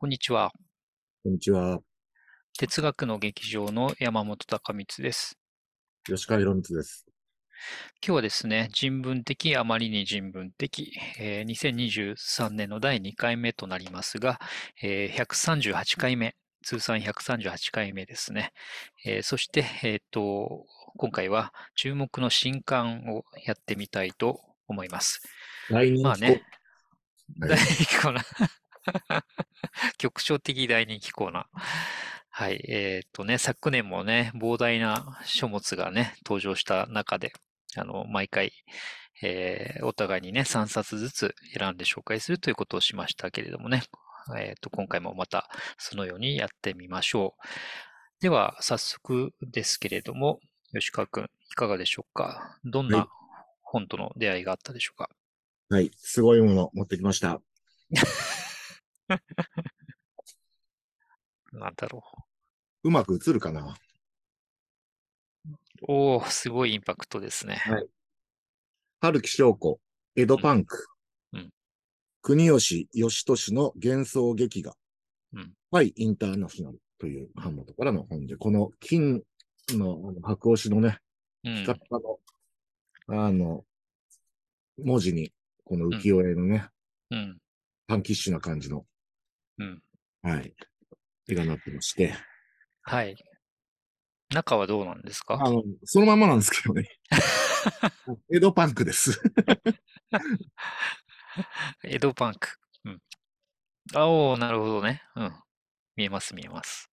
こんにちは。こんにちは。哲学の劇場の山本隆光です。吉川博光です。今日はですね、人文的、あまりに人文的、えー2023年の第2回目となりますが、えー138回目、通算138回目ですね。えーそして、えっと、今回は注目の新刊をやってみたいと思います。来年まあね、はい大人気コーナー。局所的大人気コーナー。はい。えっとね、昨年もね、膨大な書物がね、登場した中で、あの、毎回、えーお互いにね、3冊ずつ選んで紹介するということをしましたけれどもね、えっと、今回もまたそのようにやってみましょう。では、早速ですけれども、吉川くん、いかがでしょうか？どんはいな本との出会いがあったでしょうか？はい。すごいもの持ってきました。なんだろうまく映るかな？う。おー、すごいインパクトですね。はい春木翔子、江戸パンク。うん国吉義俊の幻想劇画。うんはい、インターナショナルという版元からの本で、この金の白押しのね、うんピカピカの、あの、文字に、この浮世絵のね、うん。パンキッシュな感じの、うん。はい、絵がなってまして、はい。中はどうなんですか？あの、そのまんまなんですけどね。江戸パンクです。江戸パンク。うん。あおー、なるほどね。うん。見えます、見えます。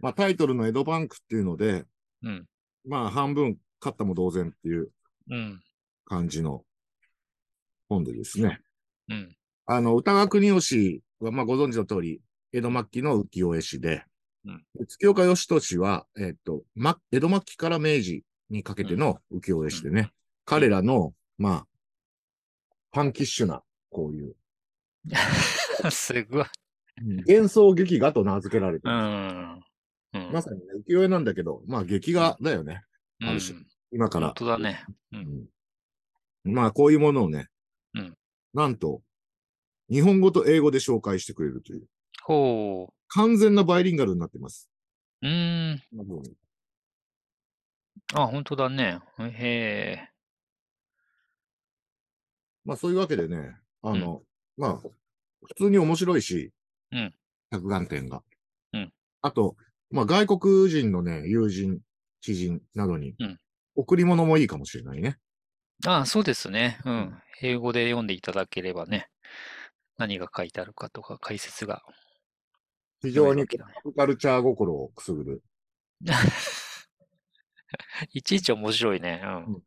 まあタイトルの江戸パンクっていうので、うん。まあ半分勝ったも同然っていううん。感じの本でですね。うん。あの、歌川国吉は、まあご存知の通り、江戸末期の浮世絵師で、うん月岡義俊は、えっと、ま、江戸末期から明治にかけての浮世絵師でね、彼らの、まあ、パンキッシュな、こういう、すごい。幻想劇画と名付けられてうる、ん。うん。まさにね、浮世絵なんだけど、まあ劇画だよね。うんある種今から本。当だね。う。うんんまあ、こういうものをね、うんなんと、日本語と英語で紹介してくれるという、ほ完全なバイリンガルになってます。う。うーん。あ、本当だね。へえ。まあ、そういうわけでね、あの、まあ、普通に面白いし、うん着眼点が。うんあと、まあ、外国人のね、友人、知人などにうん、贈り物もいいかもしれないね。あ、そうですね。ううんん。英語で読んでいただければね、何が書いてあるかとか解説が。非常にカルチャー心をくすぐる。いちいち面白いね。うん。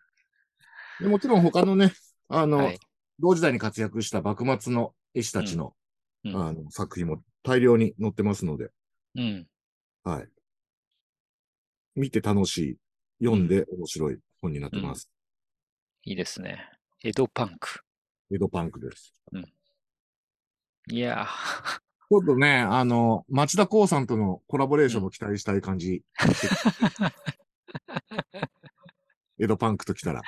でもちろん他のね、あの、はい。同時代に活躍した幕末の絵師たちの,、うんあの作品も大量に載ってますので、うん。はい。見て楽しい、読んで面白い本になってます。いいですね。江戸パンク。江戸パンクです。いや ちょっとね、あの、町田光さんとのコラボレーションも期待したい感じ。江戸パンクときたら。ー、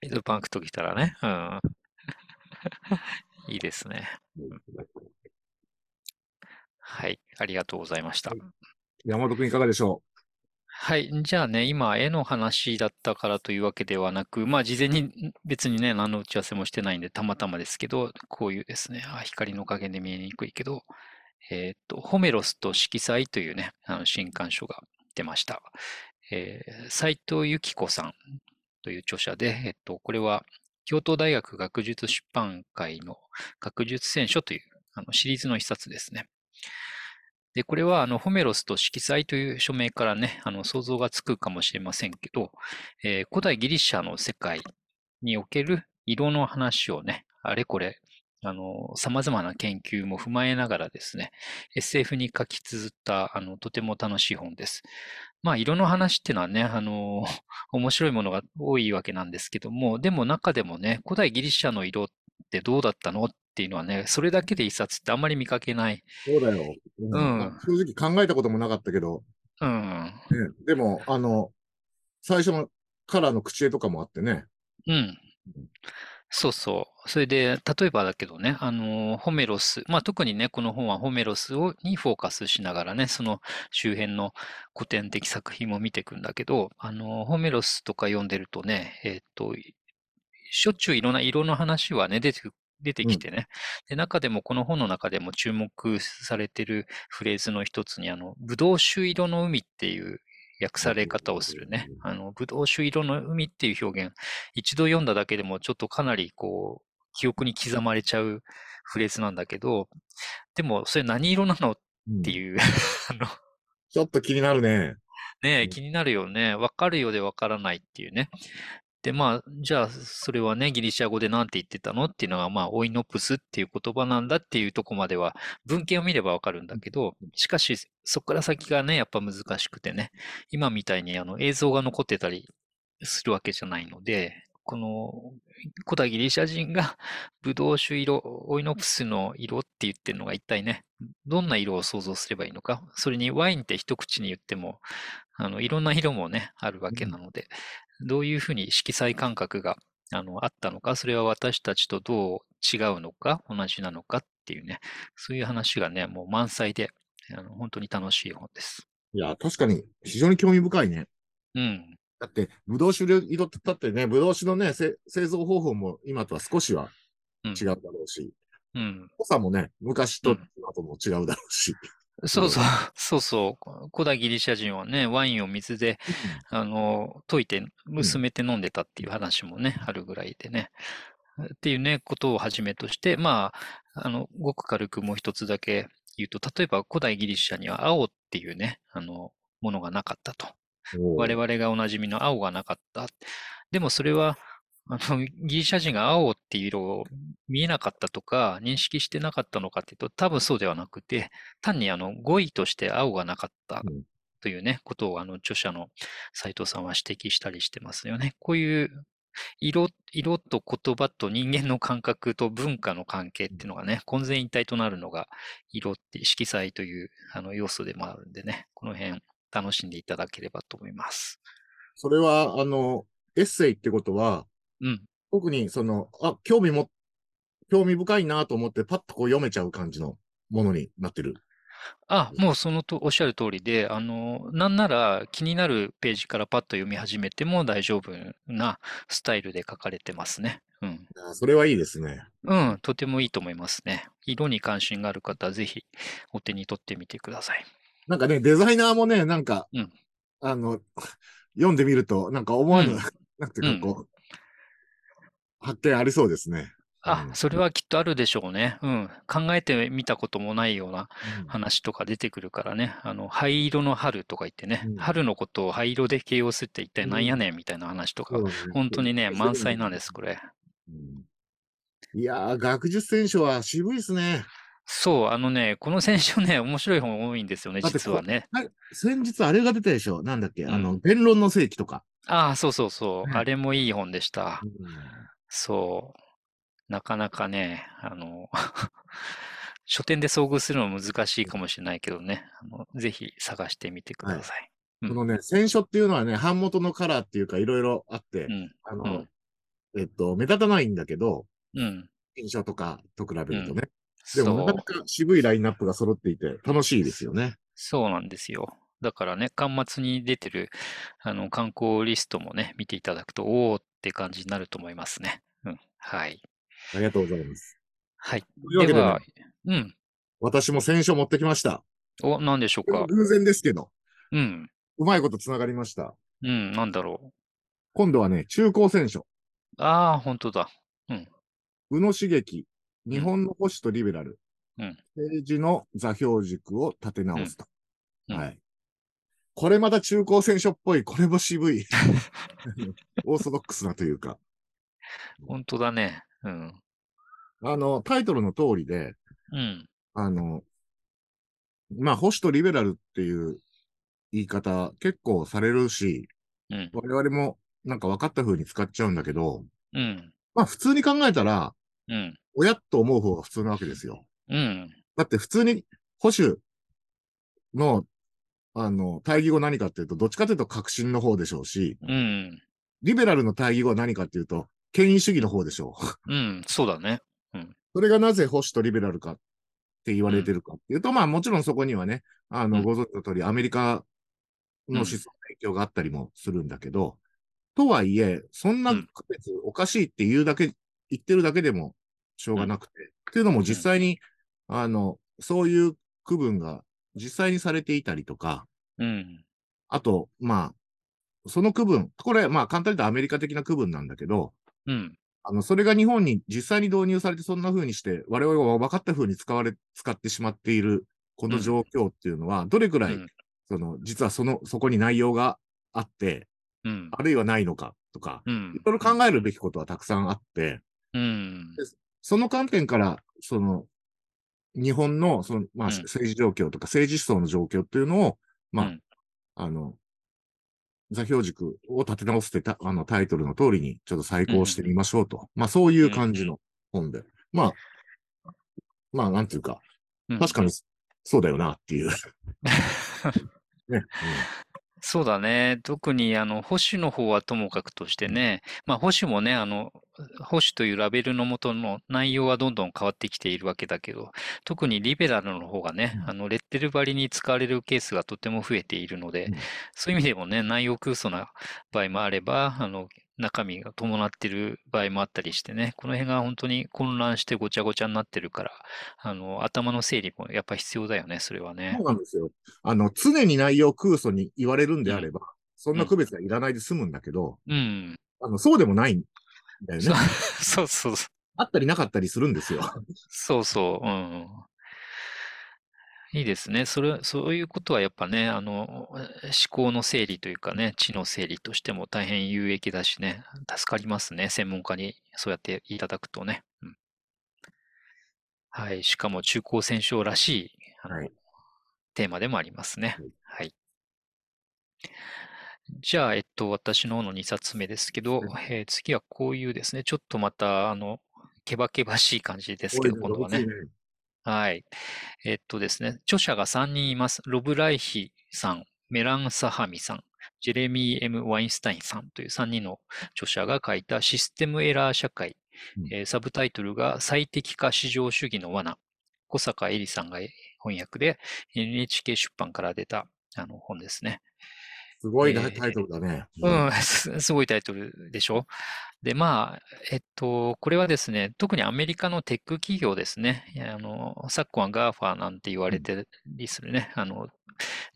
江戸パンクときたらね。うん。いいですね。はい。ありがとうございました。山本くんいかがでしょはい。じゃあね、今、絵の話だったからというわけではなく、まあ、事前に別にね、何の打ち合わせもしてないんで、たまたまですけど、こういうですね、あ、光の加減で見えにくいけど、えーっと、ホメロスと色彩というね、あの新刊書が出ました。えー、斉藤由紀子さんという著者で、えっと、これは、京都大学学術出版会の学術選書というあのシリーズの一冊ですね。で、これは、あの、ホメロスと色彩という署名からね、あの、想像がつくかもしれませんけど、えー古代ギリシャの世界における色の話をね、あれこれ、あの、様々な研究も踏まえながらですね、SF に書き綴った、あの、とても楽しい本です。まあ、色の話っていうのはね、あの、面白いものが多いわけなんですけども、でも中でもね、古代ギリシャの色ってどうだったのっていうのはね、それだけで一冊ってあんまり見かけない。うそうだよ、うんうん正直考えたこともなかったけど、うん。ね、でも、あの、最初のカラーの口絵とかもあってね。うん。そうそう。それで、例えばだけどね、あの、ホメロス、まあ特にね、この本はホメロスをにフォーカスしながらね、その周辺の古典的作品も見ていくんだけど、あの、ホメロスとか読んでるとね、えっと、しょっちゅういろんな色の話はね、出て出てきてね。で、中でもこの本の中でも注目されてるフレーズの一つに、あの、ブドウ酒色の海っていう訳され方をするね。あの、ブドウ酒色の海っていう表現、一度読んだだけでもちょっとかなりこう、記憶に刻まれちゃうフレーズなんだけど、でもそれ何色なのっていう、あの、ちょっと気になるね。ねえ、うん気になるよね。わかるようでわからないっていうね。で、まあ、じゃあ、それはね、ギリシャ語で何て言ってたのっていうのが、まあ、オイノプスっていう言葉なんだっていうとこまでは、文献を見ればわかるんだけど、しかし、そこから先がね、やっぱ難しくてね、今みたいにあの映像が残ってたりするわけじゃないので、この古代ギリシャ人がブドウ酒色、オイノプスの色って言ってるのが一体ね、どんな色を想像すればいいのか。それにワインって一口に言っても、あの、いろんな色もね、あるわけなので、どういうふうに色彩感覚があのあったのか、それは私たちとどう違うのか、同じなのかっていうね、そういう話がね、もう満載で、あの本当に楽しい本です。いや、確かに非常に興味深いね。うん。だって、ブドウ酒で色ってだってね、ブドウ酒のね、せ製造方法も今とは少しはうん違うだろうし、うん。濃さもね、昔とうん今とも違うだろうし。そうそう、そうそう。古代ギリシャ人はね、ワインを水で、あの、溶いて、薄めて飲んでたっていう話もね、あるぐらいでね。っていうね、ことをはじめとして、まあ、あの、ごく軽くもう一つだけ言うと、例えば古代ギリシャには青っていうね、あの、ものがなかったと。我々がおなじみの青がなかった。でもそれは、あの、ギリシャ人が青っていう色を見えなかったとか、認識してなかったのかっていうと、多分そうではなくて、単にあの、語彙として青がなかったうんというね、ことをあの、著者の斉藤さんは指摘したりしてますよね。こういう色、色と言葉と人間の感覚と文化の関係っていうのがね、混然一体となるのが色って色彩というあの要素でもあるんでね、この辺楽しんでいただければと思います。それは、あの、エッセイってことは、うん。特にその、あ、興味も、興味深いなと思ってパッとこう読めちゃう感じのものになってる。あ、もうそのとおっしゃる通りで、あの、なんなら気になるページからパッと読み始めても大丈夫なスタイルで書かれてますね。うん。あそれはいいですね。うん、とてもいいと思いますね。色に関心がある方はぜひお手に取ってみてください。なんかね、デザイナーもね、なんか、うんあの、読んでみると、なんか思わぬ、うん なんていうかこう、発見ありそうですね。う、んあそれはきっとあるでしょうね。うん。考えてみたこともないようなうん話とか出てくるからね。あの、灰色の春とか言ってね、うん春のことを灰色で形容するって一体なんやねんみたいな話とか、そうね本当にね、満載なんです、これ。うんいやー、学術選書は渋いですね。そう、あのね、この選手ね、面白い本多いんですよね、実はね。はい、先日あれが出たでしょ？なんだっけ、うんあの、弁論の世紀とか。ああ、そうそうそう。ねあれもいい本でしたう。んそう。なかなかね、あの、書店で遭遇するのは難しいかもしれないけどね、あのぜひ探してみてください。うんこのね、選書っていうのはね、版元のカラーっていうかいろいろあって、うん、あの、うんえっと、目立たないんだけど、うん。新書とかと比べるとね。でそうもなかなか渋いラインナップが揃っていて楽しいですよね。そうなんですよ。だからね、端末に出てるあの観光リストもね、見ていただくと、おーって感じになると思いますね。うん。はい。ありがとうございます。はい。というわけでねうん。私も選書持ってきました。お、何でしょうか？偶然ですけど、うん。うまいことつながりました。うん、なんだろ今度はね、中高選書。う。ああ、本当だ。宇野茂樹、日本の保守とリベラル、うん政治の座標軸を立て直すと。うんうんはい。これまた中高選書っぽい、これも渋い。オーソドックスなというか。本当だね。うん。あの、タイトルの通りで、うん。あの、まあ、保守とリベラルっていう言い方結構されるし、うん。我々もなんか分かった風に使っちゃうんだけど、うん。まあ普通に考えたら、うん。親と思う方が普通なわけですよ。うん。だって普通に保守の、あの、対義語何かっていうと、どっちかというと革新の方でしょうし、うん。リベラルの対義語は何かっていうと、権威主義の方でしょう。うん、そうだね。それがなぜ保守とリベラルかって言われてるかっていうと、まあもちろんそこにはね、あの、うんご存知の通りアメリカの思想の影響があったりもするんだけど、とはいえ、そんなうん区別おかしいって言うだけ、言ってるだけでもしょうがなくて、っていうのも実際に、あの、そういう区分が実際にされていたりとか、うん。あと、まあ、その区分、これ、まあ簡単に言うとアメリカ的な区分なんだけど、うん。あの、それが日本に実際に導入されてそんな風にして、我々が分かった風に使われ、使ってしまっているこの状況っていうのは、どれくらい、うんその、実はその、そこに内容があって、うん。あるいはないのかとか、うんいろいろ考えるべきことはたくさんあって、うん。その観点から、その、日本の、その、まあ、うん政治状況とか政治思想の状況っていうのを、まあ、うんあの、座標軸を立て直すってた、あの、タイトルの通りに、ちょっと再考してみましょうと。まあ、そういう感じの本で。まあ、まあ、なんていうか、うん確かに、そうだよなっていう。ね。そうだね。特に、あの、保守の方はともかくとしてね、まあ、保守もね、あの、保守というラベルのもとの内容はどんどん変わってきているわけだけど、特にリベラルの方がね、うんあの、レッテル張りに使われるケースがとても増えているのでうん、そういう意味でもね、内容空想な場合もあれば、あの、中身が伴っている場合もあったりしてね、この辺が本当に混乱してごちゃごちゃになってるから、あの、頭の整理もやっぱ必要だよね、それはねそう。なんですよ。あの、常に内容空想に言われるんであれば、そんな区別がいらないで済むんだけど、うん。あの、そうでもないんだよねそ。うそうそう。あったりなかったりするんですよ。そうそう、うん。いいですね。それ、そういうことはやっぱね、あの、思考の整理というかね、知の整理としても大変有益だしね、助かりますね。専門家にそうやっていただくとね。うんはい。しかも中高戦争らしい、あの、はいテーマでもありますねはい。はい。じゃあ、えっと、私の方の2冊目ですけど、はえー次はこういうですね、ちょっとまた、あの、けばけばしい感じですけど、今度はね。はい。えっとですね、著者が3人います。ロブ・ライヒさん、メラン・サハミさん、ジェレミー・ M・ ワインスタインさんという3人の著者が書いたシステムエラー社会、うんえーサブタイトルが最適化市場主義の罠。小坂恵里さんが翻訳で NHK 出版から出たあの本ですね。すごいタえーイトルだね。うん、すすごいタイトルでしょ？で、まあ、えっと、これはですね、特にアメリカのテック企業ですね。あの、昨今は GAFA なんて言われてりするね、あの、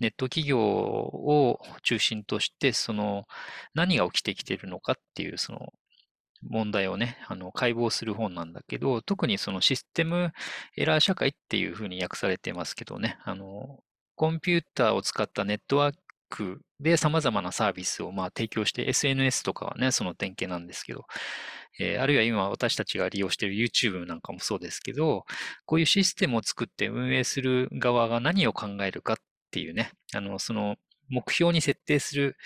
ネット企業を中心として、その、何が起きてきているのかっていう、その、問題をね、あの、解剖する本なんだけど、特にそのシステムエラー社会っていうふうに訳されてますけどね、あの、コンピューターを使ったネットワークで様々なサービスをま提供して、SNS とかはね、その典型なんですけど、えーあるいは今私たちが利用している YouTube なんかもそうですけど、こういうシステムを作って運営する側が何を考えるかっていうね、あの、その目標に設定する、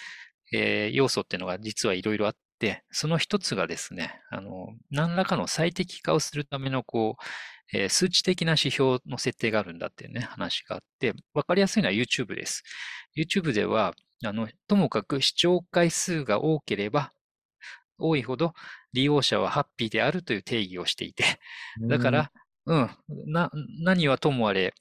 えー要素っていうのが実はいろいろあって、その一つがですね、あの、何らかの最適化をするためのこう、えー数値的な指標の設定があるんだっていうね、話があって、わかりやすいのは YouTube です。YouTube では、あの、ともかく視聴回数が多ければ、多いほど利用者はハッピーであるという定義をしていて、だか、ら、うん、な、何はともあれ、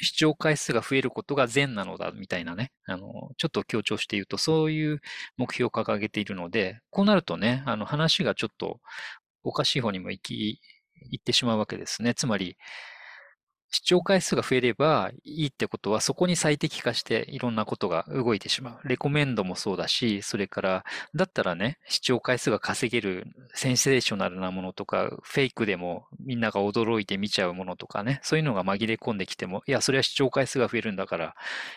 視聴回数が増えることが善なのだ、みたいなね、あの、ちょっと強調して言うと、そういう目標を掲げているので、こうなるとね、あの、話がちょっとおかしい方にも行き、行ってしまうわけですね。つまり、視聴回数が増えればいいってことは、そこに最適化していろんなことが動いてしまう。レコメンドもそうだし、それから、だったらね、視聴回数が稼げるセンセーショナルなものとか、フェイクでもみんなが驚いて見ちゃうものとかね、そういうのが紛れ込んできても、いや、それは視聴回数が増えるんだから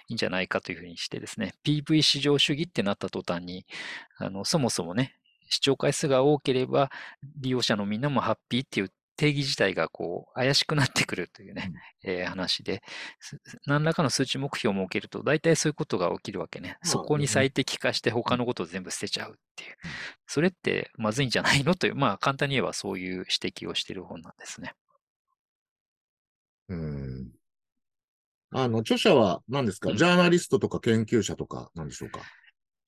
いいんじゃないかというふうにしてですね、PV 市場主義ってなった途端に、あの、そもそもね、視聴回数が多ければ利用者のみんなもハッピーっていう定義自体がこう怪しくなってくるというね、えー話で、す何らかの数値目標を設けると大体そういうことが起きるわけね。まあそこに最適化して他のことを全部捨てちゃうっていう。それってまずいんじゃないの？という、まあ簡単に言えばそういう指摘をしている本なんですね。うん。あの、著者は何ですか、うんジャーナリストとか研究者とかなんでしょうか？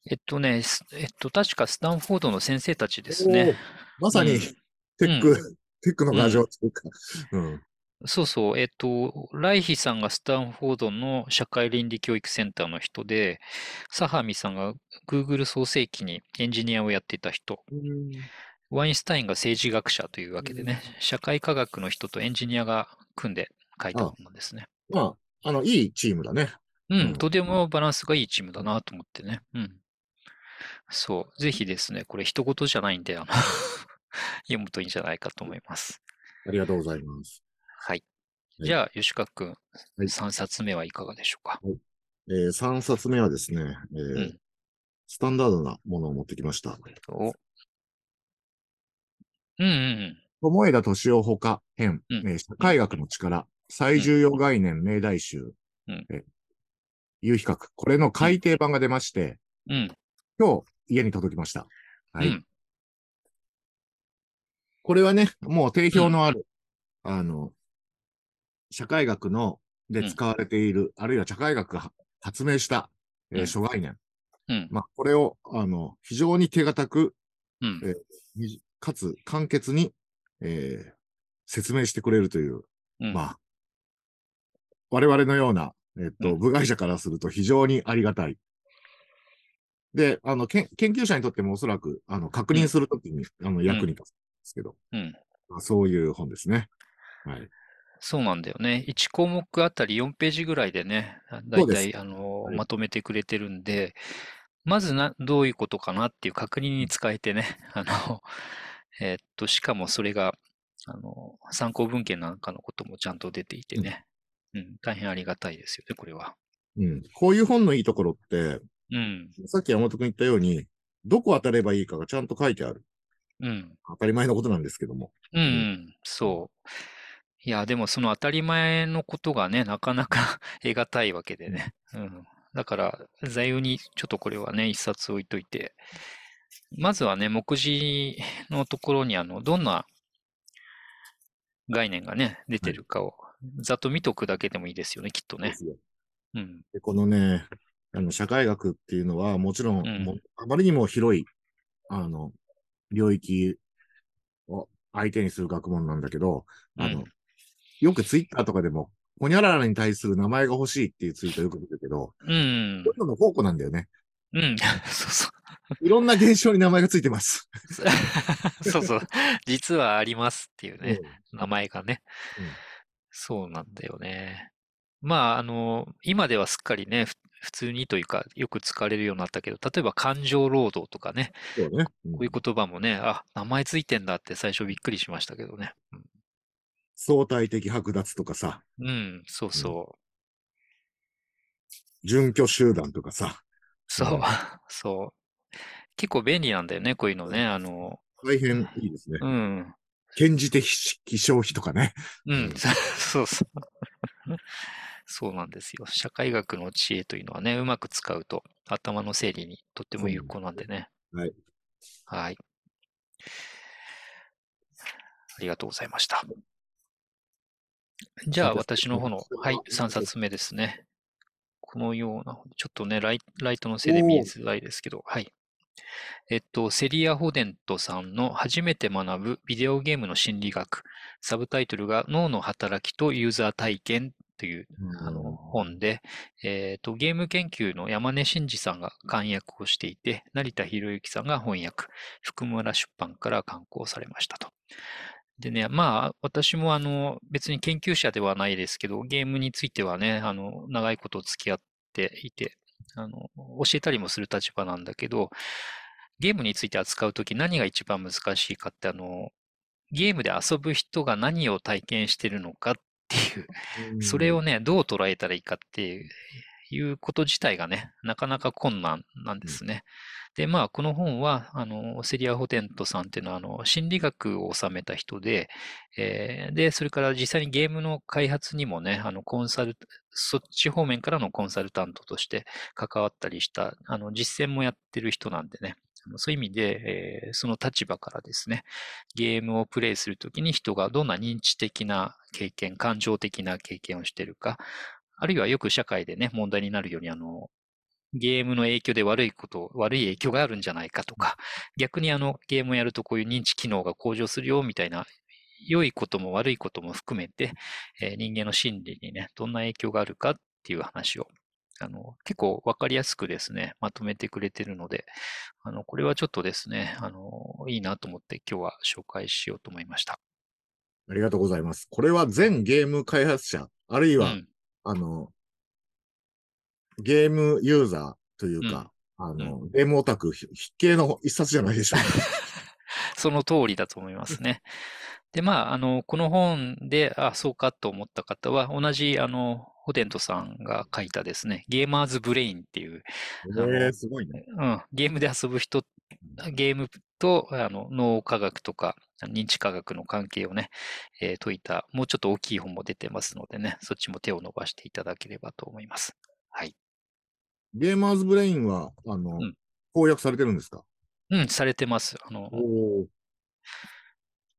えっとね、えっと、確かスタンフォードの先生たちですね。まさに、テック、うん、テックの牙城というか、うん、そうそう、えっと、ライヒさんがスタンフォードの社会倫理教育センターの人で、サハミさんが Google 創世期にエンジニアをやっていた人、ワインスタインが政治学者というわけでね、社会科学の人とエンジニアが組んで書いたものですね。まあ、あの、いいチームだね。うん、とてもバランスがいいチームだなと思ってね。うん。そう。ぜひですね、これ一言じゃないんで、あの 読むといいんじゃないかと思います。ありがとうございます。はい。じゃあ、吉川くん、はい、3冊目はいかがでしょうか？はい、えー、3冊目はですね、えー、うん、スタンダードなものを持ってきました。おうんうんうん。友枝敏夫ほか編、うん、えー、社会学の力、最重要概念命題集、うん、えー、有比較。これの改訂版が出まして、うん、今日家に届きました。はい。うん、これはね、もう定評のある、あの、社会学ので使われている、あるいは社会学が発明した、えー、諸概念。うん、まあ、これを、あの、非常に手堅く、うん、えー、かつ簡潔に、えー、説明してくれるという、うん、まあ、我々のような、えっと、部外者からすると非常にありがたい。で、あの、研究者にとってもおそらく、あの、確認するときに、あの、役に立つ。んですけど、うん、まあ、そういう本ですね。はい。そうなんだよね。1項目あたり4ページぐらいでね、だいたい、あの、はい、まとめてくれてるんで、まずな、どういうことかなっていう確認に使えてね、あの、えー、っと、しかもそれが、あの、参考文献なんかのこともちゃんと出ていてね、うん、うん、大変ありがたいですよね、これは。うん。こういう本のいいところって、うん。さっき山本君言ったように、どこ当たればいいかがちゃんと書いてある。うん。当たり前のことなんですけども。うん、うん、そう。いや、でもその当たり前のことがね、なかなか 得難いわけでね。うん。だから、座右にちょっとこれはね、一冊置いといて、まずはね、目次のところにあの、どんな概念がね、出てるかを、ざっと見とくだけでもいいですよね、きっとね。うん。でこのね、あの、社会学っていうのは、もちろん、うん、あまりにも広い、あの、領域を相手にする学問なんだけど、あの、よくツイッターとかでも、ホニャララに対する名前が欲しいっていうツイートよく見るけど、うん。そういうのの宝庫なんだよね。うん。そうそう。いろんな現象に名前がついてます。そうそう。実はありますっていうね、うん、名前がね、うん。そうなんだよね。まあ、あの、今ではすっかりね、普通にというか、よく使われるようになったけど、例えば感情労働とかね、そうねうん、こういう言葉もね、あ、名前ついてんだって最初びっくりしましたけどね。うん、相対的剥奪とかさ。うん、そうそう。準拠集団とかさ。そう、そう。結構便利なんだよね、こういうのね。あの。大変いいですね。うん。検事的消費とかね。うん、そうそう。そうなんですよ。社会学の知恵というのはね、うまく使うと頭の整理にとっても有効なんでね。はい。はい。ありがとうございました。じゃあ、私の方の、はい、3冊目ですね。このような、ちょっとね、ライライトのせいで見えづらいですけど、はい。えっと、セリア・ホデントさんの初めて学ぶビデオゲームの心理学。サブタイトルが脳の働きとユーザー体験という、あの本で、えっ、と、ゲーム研究の山根真嗣さんが漢訳をしていて、成田博之さんが翻訳、福村出版から刊行されましたと。でね、まあ、私もあの、別に研究者ではないですけど、ゲームについてはね、あの、長いこと付き合っていて、あの、教えたりもする立場なんだけど、ゲームについて扱うとき何が一番難しいかって、あの、ゲームで遊ぶ人が何を体験してるのかっていう、それをね、どう捉えたらいいかっていう、いうこと自体がね、なかなか困難なんですね。で、まあ、この本は、あの、セリア・ホテントさんっていうのは、あの、心理学を収めた人で、えー、で、それから実際にゲームの開発にもね、あの、コンサル、そっち方面からのコンサルタントとして関わったりした、あの、実践もやってる人なんでね、そういう意味で、えー、その立場からですね、ゲームをプレイするときに人がどんな認知的な経験、感情的な経験をしているか、あるいはよく社会でね、問題になるように、あの、ゲームの影響で悪いこと、悪い影響があるんじゃないかとか、逆にあのゲームをやるとこういう認知機能が向上するよみたいな、良いことも悪いことも含めて、えー、人間の心理にね、どんな影響があるかっていう話を、あの、結構わかりやすくですね、まとめてくれてるので、あの、これはちょっとですね、あの、いいなと思って今日は紹介しようと思いました。ありがとうございます。これは全ゲーム開発者、あるいは、うん、あの、ゲームユーザーというか、うん、あの、ゲームオタク筆形の一冊じゃないでしょうか。その通りだと思いますね。で、まあ、あの、この本で、あ、そうかと思った方は、同じ、あの、ホテントさんが書いたですね、ゲーマーズブレインっていう、えー、すごいね。うん、ゲームで遊ぶ人、ゲームとあの脳科学とか認知科学の関係をね、えー、解いた、もうちょっと大きい本も出てますのでね、そっちも手を伸ばしていただければと思います。はい。ゲーマーズブレインは、あの、うん、翻訳されてるんですか？うん、されてます。あの、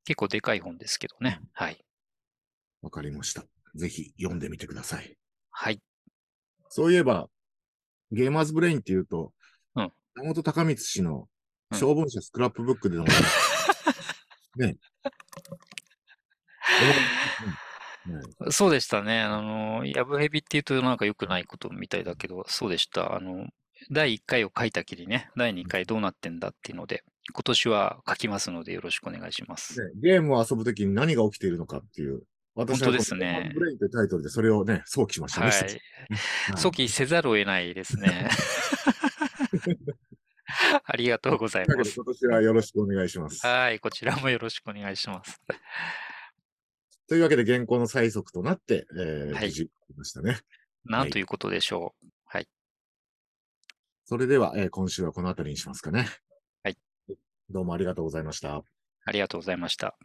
結構でかい本ですけどね。はい。わかりました。ぜひ読んでみてください。はい。そういえば、ゲーマーズブレインっていうと、うん。山本貴光氏の晶文社スクラップブックでの、うん、ね。そうでしたね。あの、ヤブヘビっていうとなんか良くないことみたいだけど、そうでした。あの、第1回を書いたきりね、第2回どうなってんだっていうので、今年は書きますのでよろしくお願いします。ね、ゲームを遊ぶときに何が起きているのかっていう。私はですね。ブレインというタイトルでそれをね、想起しましたね。はい。想起せざるを得ないですね。ありがとうございます。今年はよろしくお願いします。はい、こちらもよろしくお願いします。というわけで、原稿の最速となって、えー、はい、ましたね。なんということでしょう。はい。それでは、えー、今週はこの辺りにしますかね。どうもありがとうございました。ありがとうございました。